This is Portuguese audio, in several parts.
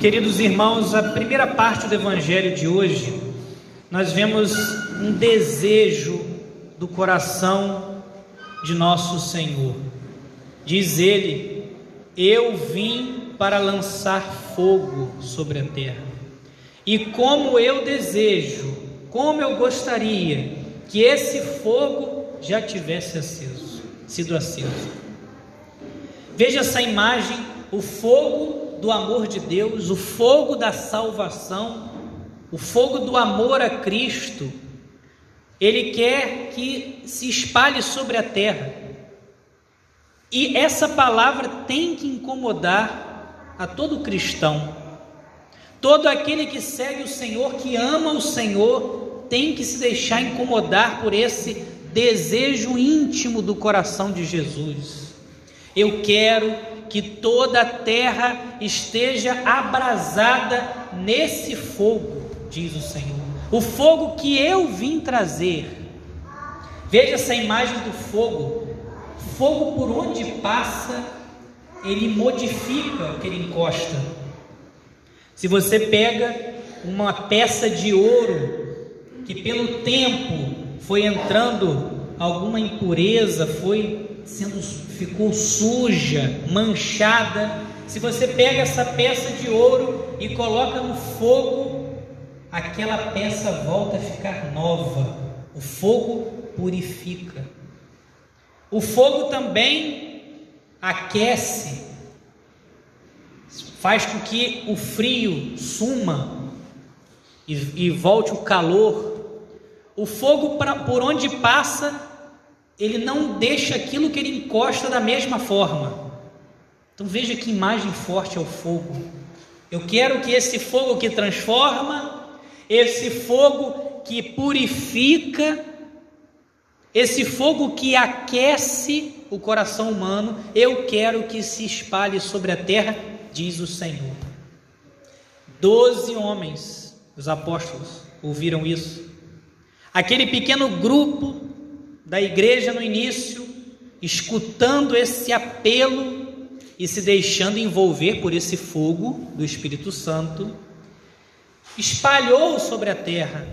Queridos irmãos, a primeira parte do Evangelho de hoje, nós vemos um desejo do coração de nosso Senhor. Diz ele: Eu vim para lançar fogo sobre a terra. E como eu desejo, como eu gostaria que esse fogo já tivesse aceso, sido aceso. Veja essa imagem, o fogo do amor de Deus, o fogo da salvação, o fogo do amor a Cristo. Ele quer que se espalhe sobre a terra. E essa palavra tem que incomodar a todo cristão. Todo aquele que segue o Senhor, que ama o Senhor, tem que se deixar incomodar por esse desejo íntimo do coração de Jesus. Eu quero que toda a terra esteja abrasada nesse fogo, diz o Senhor. O fogo que eu vim trazer. Veja essa imagem do fogo. Fogo por onde passa, ele modifica o que ele encosta. Se você pega uma peça de ouro que pelo tempo foi entrando alguma impureza, foi sendo ficou suja, manchada. Se você pega essa peça de ouro e coloca no fogo, aquela peça volta a ficar nova. O fogo purifica. O fogo também aquece, faz com que o frio suma e, e volte o calor. O fogo, pra, por onde passa, ele não deixa aquilo que ele encosta da mesma forma. Então veja que imagem forte é o fogo. Eu quero que esse fogo que transforma, esse fogo que purifica, esse fogo que aquece o coração humano, eu quero que se espalhe sobre a terra, diz o Senhor. Doze homens, os apóstolos, ouviram isso. Aquele pequeno grupo da igreja no início, escutando esse apelo e se deixando envolver por esse fogo do Espírito Santo, espalhou sobre a terra.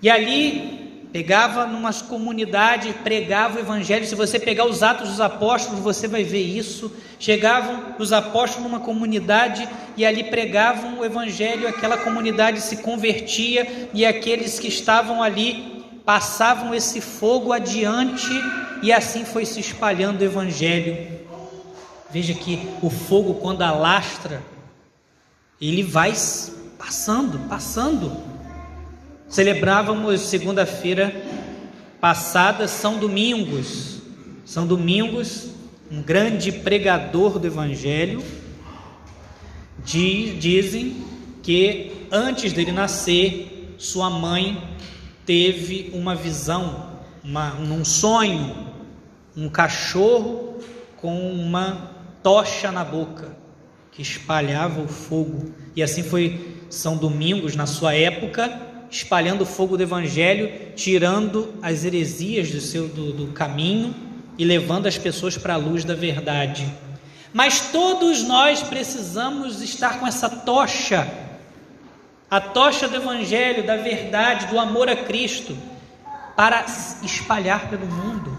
E ali pegava numa comunidade, pregava o evangelho. Se você pegar os Atos dos Apóstolos, você vai ver isso. Chegavam os apóstolos numa comunidade e ali pregavam o evangelho, aquela comunidade se convertia e aqueles que estavam ali passavam esse fogo adiante e assim foi se espalhando o evangelho. Veja que o fogo, quando alastra, ele vai passando, passando. Celebrávamos segunda-feira passada São Domingos. São Domingos, um grande pregador do Evangelho, dizem que antes dele nascer, sua mãe teve uma visão, uma, um sonho, um cachorro com uma tocha na boca que espalhava o fogo. E assim foi São Domingos na sua época, espalhando o fogo do Evangelho, tirando as heresias do seu do, do caminho e levando as pessoas para a luz da verdade. Mas todos nós precisamos estar com essa tocha a tocha do Evangelho, da verdade, do amor a Cristo, para espalhar pelo mundo.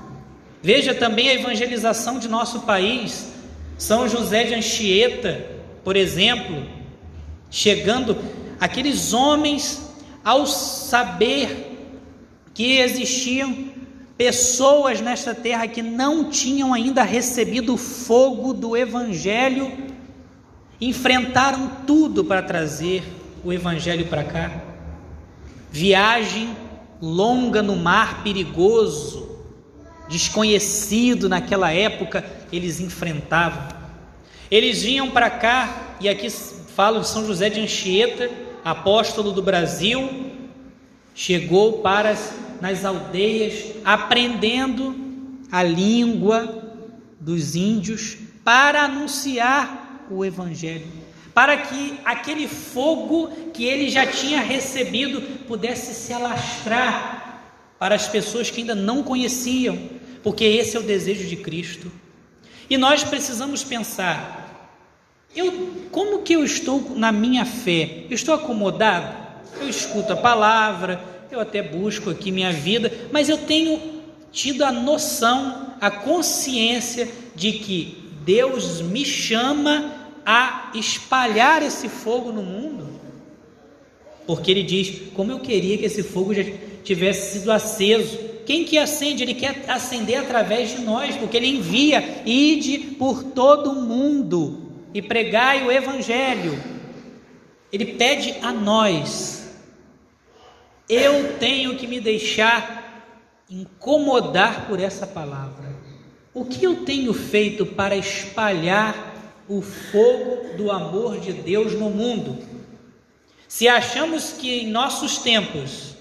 Veja também a evangelização de nosso país. São José de Anchieta, por exemplo, chegando, aqueles homens, ao saber que existiam pessoas nesta terra que não tinham ainda recebido o fogo do Evangelho, enfrentaram tudo para trazer o Evangelho para cá. Viagem longa no mar perigoso, desconhecido naquela época, eles enfrentavam. Eles vinham para cá, e aqui falo de São José de Anchieta, apóstolo do Brasil, chegou para nas aldeias, aprendendo a língua dos índios para anunciar o Evangelho para que aquele fogo que ele já tinha recebido pudesse se alastrar para as pessoas que ainda não conheciam, porque esse é o desejo de Cristo. E nós precisamos pensar: Eu, como que eu estou na minha fé? Eu estou acomodado? Eu escuto a palavra, eu até busco aqui minha vida, mas eu tenho tido a noção, a consciência de que Deus me chama a espalhar esse fogo no mundo. Porque ele diz: como eu queria que esse fogo já tivesse sido aceso. Quem que acende? Ele quer acender através de nós, porque ele envia, ide por todo o mundo e pregai o evangelho. Ele pede a nós. Eu tenho que me deixar incomodar por essa palavra. O que eu tenho feito para espalhar o fogo do amor de Deus no mundo? Se achamos que em nossos tempos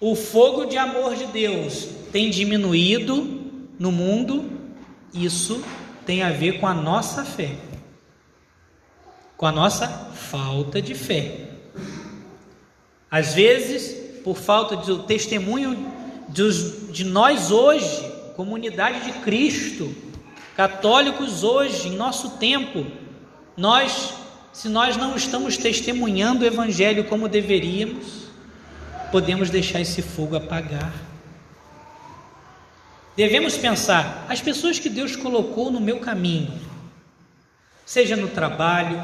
o fogo de amor de Deus tem diminuído no mundo, isso tem a ver com a nossa fé, com a nossa falta de fé. Às vezes, por falta de testemunho de nós hoje, comunidade de Cristo, católicos hoje, em nosso tempo, nós, se nós não estamos testemunhando o Evangelho como deveríamos, podemos deixar esse fogo apagar. Devemos pensar, as pessoas que Deus colocou no meu caminho, seja no trabalho,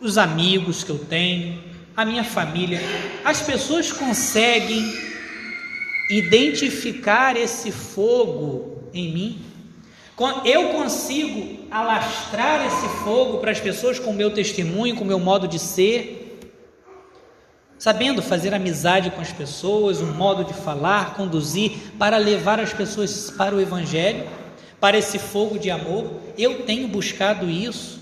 os amigos que eu tenho, a minha família, as pessoas conseguem identificar esse fogo em mim? Eu consigo alastrar esse fogo para as pessoas com o meu testemunho, com o meu modo de ser? sabendo fazer amizade com as pessoas, um modo de falar, conduzir, para levar as pessoas para o Evangelho, para esse fogo de amor. Eu tenho buscado isso,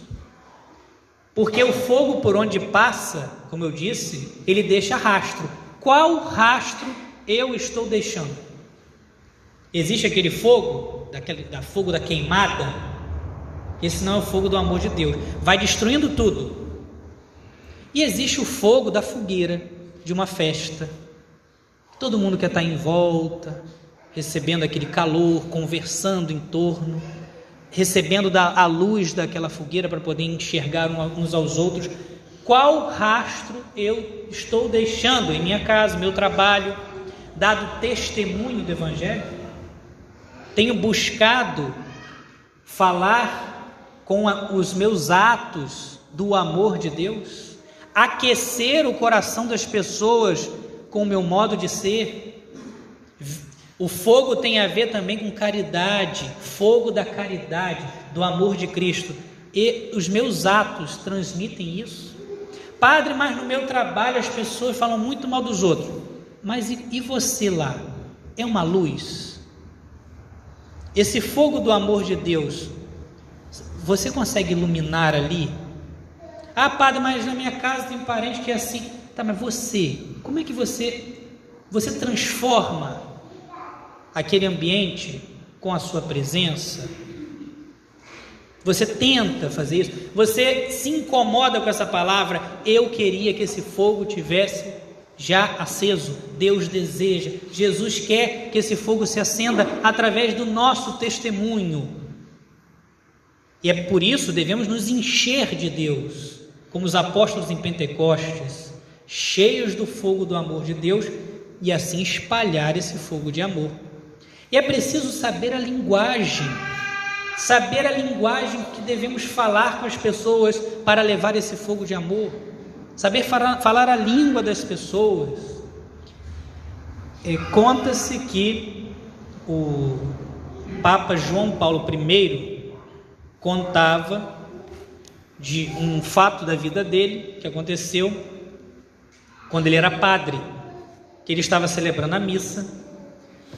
porque o fogo por onde passa, como eu disse, ele deixa rastro. Qual rastro eu estou deixando? Existe aquele fogo, daquele, da fogo da queimada? Esse não é o fogo do amor de Deus, vai destruindo tudo. E existe o fogo da fogueira de uma festa. Todo mundo quer estar em volta, recebendo aquele calor, conversando em torno, recebendo da, a luz daquela fogueira para poder enxergar uns aos outros. Qual rastro eu estou deixando em minha casa, meu trabalho, dado testemunho do Evangelho? Tenho buscado falar com a, os meus atos do amor de Deus? aquecer o coração das pessoas com o meu modo de ser. O fogo tem a ver também com caridade, fogo da caridade, do amor de Cristo. E os meus atos transmitem isso. Padre, mas no meu trabalho as pessoas falam muito mal dos outros. Mas e, e você lá? É uma luz? Esse fogo do amor de Deus, você consegue iluminar ali? Ah, padre, mas na minha casa tem parente que é assim. Tá, mas você, como é que você você transforma aquele ambiente com a sua presença? Você tenta fazer isso? Você se incomoda com essa palavra? Eu queria que esse fogo tivesse já aceso. Deus deseja. Jesus quer que esse fogo se acenda através do nosso testemunho. E é por isso devemos nos encher de Deus como os apóstolos em Pentecostes, cheios do fogo do amor de Deus e assim espalhar esse fogo de amor. E é preciso saber a linguagem, saber a linguagem que devemos falar com as pessoas para levar esse fogo de amor, saber falar, a língua das pessoas. É, Conta-se que o Papa João Paulo I contava de um fato da vida dele que aconteceu quando ele era padre, que ele estava celebrando a missa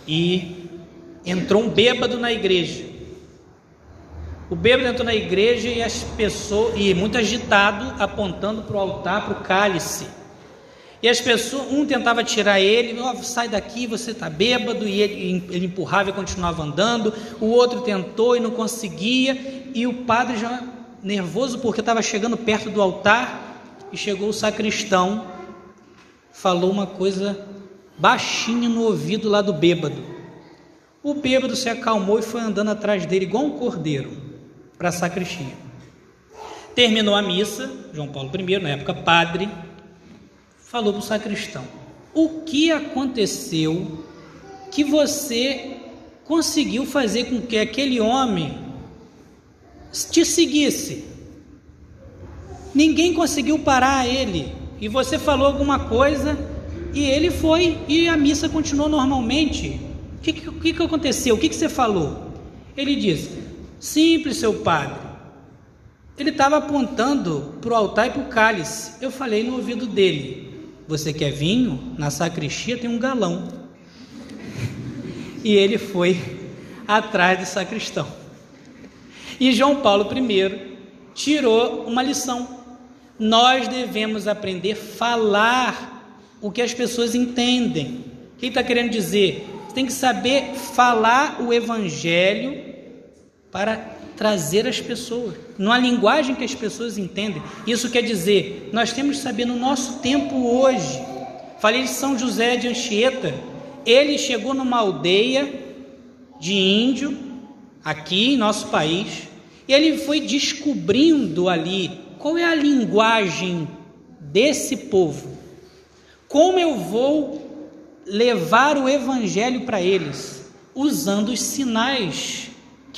e entrou um bêbado na igreja. O bêbado entrou na igreja e as pessoas e muito agitado, apontando para o altar, para o cálice. E as pessoas, um tentava tirar ele, oh, sai daqui, você está bêbado, e ele, ele empurrava e continuava andando. O outro tentou e não conseguia, e o padre já nervoso porque estava chegando perto do altar e chegou o sacristão, falou uma coisa baixinha no ouvido lá do bêbado. O bêbado se acalmou e foi andando atrás dele igual um cordeiro para a sacristia. Terminou a missa, João Paulo I, na época padre, falou para o sacristão: O que aconteceu que você conseguiu fazer com que aquele homem te seguisse? Ninguém conseguiu parar ele. E você falou alguma coisa e ele foi e a missa continuou normalmente. O que, que, que aconteceu? O que, que você falou? Ele disse: Simples, seu padre. Ele estava apontando para o altar e para o cálice. Eu falei no ouvido dele: Você quer vinho? Na sacristia tem um galão. E ele foi atrás do sacristão. E João Paulo I tirou uma lição. Nós devemos aprender a falar o que as pessoas entendem. O que está querendo dizer? Você tem que saber falar o evangelho para trazer as pessoas, numa linguagem que as pessoas entendem. Isso quer dizer, nós temos que saber no nosso tempo hoje. Falei de São José de Anchieta, ele chegou numa aldeia de índio, aqui em nosso país, e ele foi descobrindo ali qual é a linguagem desse povo, como eu vou levar o evangelho para eles, usando os sinais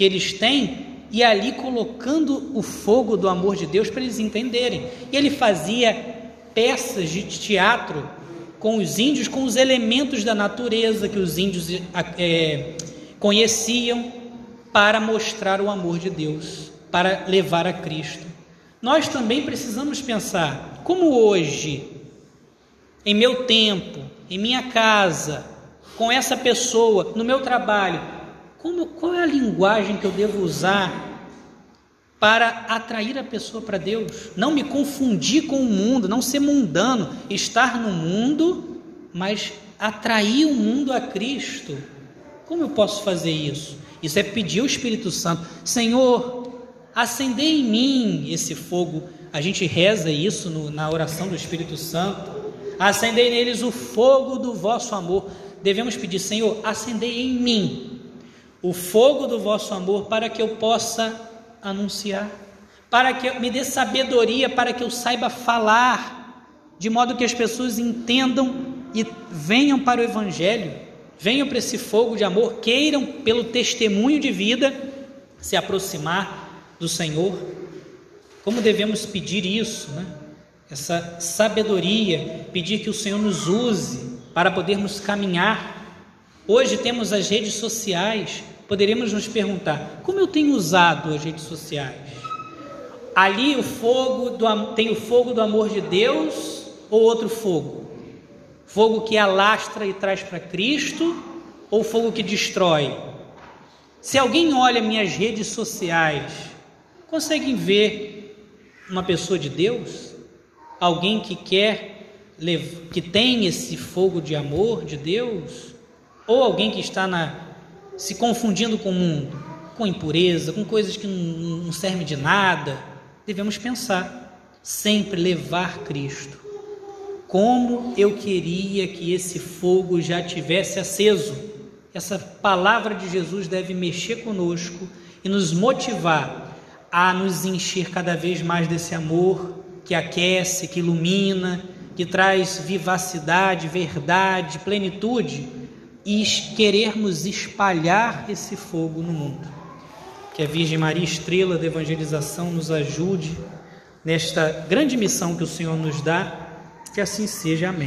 que eles têm e ali colocando o fogo do amor de Deus para eles entenderem. E ele fazia peças de teatro com os índios, com os elementos da natureza que os índios é, conheciam, para mostrar o amor de Deus, para levar a Cristo. Nós também precisamos pensar como hoje, em meu tempo, em minha casa, com essa pessoa, no meu trabalho, como, qual é a linguagem que eu devo usar para atrair a pessoa para Deus? Não me confundir com o mundo, não ser mundano, estar no mundo, mas atrair o mundo a Cristo. Como eu posso fazer isso? Isso é pedir ao Espírito Santo, Senhor, acender em mim esse fogo. A gente reza isso no, na oração do Espírito Santo. Acendei neles o fogo do vosso amor. Devemos pedir, Senhor, acendei em mim o fogo do vosso amor para que eu possa anunciar, para que me dê sabedoria, para que eu saiba falar, de modo que as pessoas entendam e venham para o Evangelho, venham para esse fogo de amor, queiram, pelo testemunho de vida, se aproximar do Senhor. Como devemos pedir isso, né? Essa sabedoria, pedir que o Senhor nos use para podermos caminhar. Hoje temos as redes sociais, poderíamos nos perguntar: como eu tenho usado as redes sociais? Ali o fogo do, tem o fogo do amor de Deus ou outro fogo? Fogo que alastra e traz para Cristo ou fogo que destrói? Se alguém olha minhas redes sociais, conseguem ver uma pessoa de Deus? Alguém que quer, que tem esse fogo de amor de Deus? Ou alguém que está na se confundindo com o mundo, com impureza, com coisas que não servem de nada, devemos pensar, sempre levar Cristo. Como eu queria que esse fogo já tivesse aceso. Essa palavra de Jesus deve mexer conosco e nos motivar a nos encher cada vez mais desse amor que aquece, que ilumina, que traz vivacidade, verdade, plenitude e querermos espalhar esse fogo no mundo. Que a Virgem Maria, estrela da evangelização, nos ajude nesta grande missão que o Senhor nos dá. Que assim seja. Amém.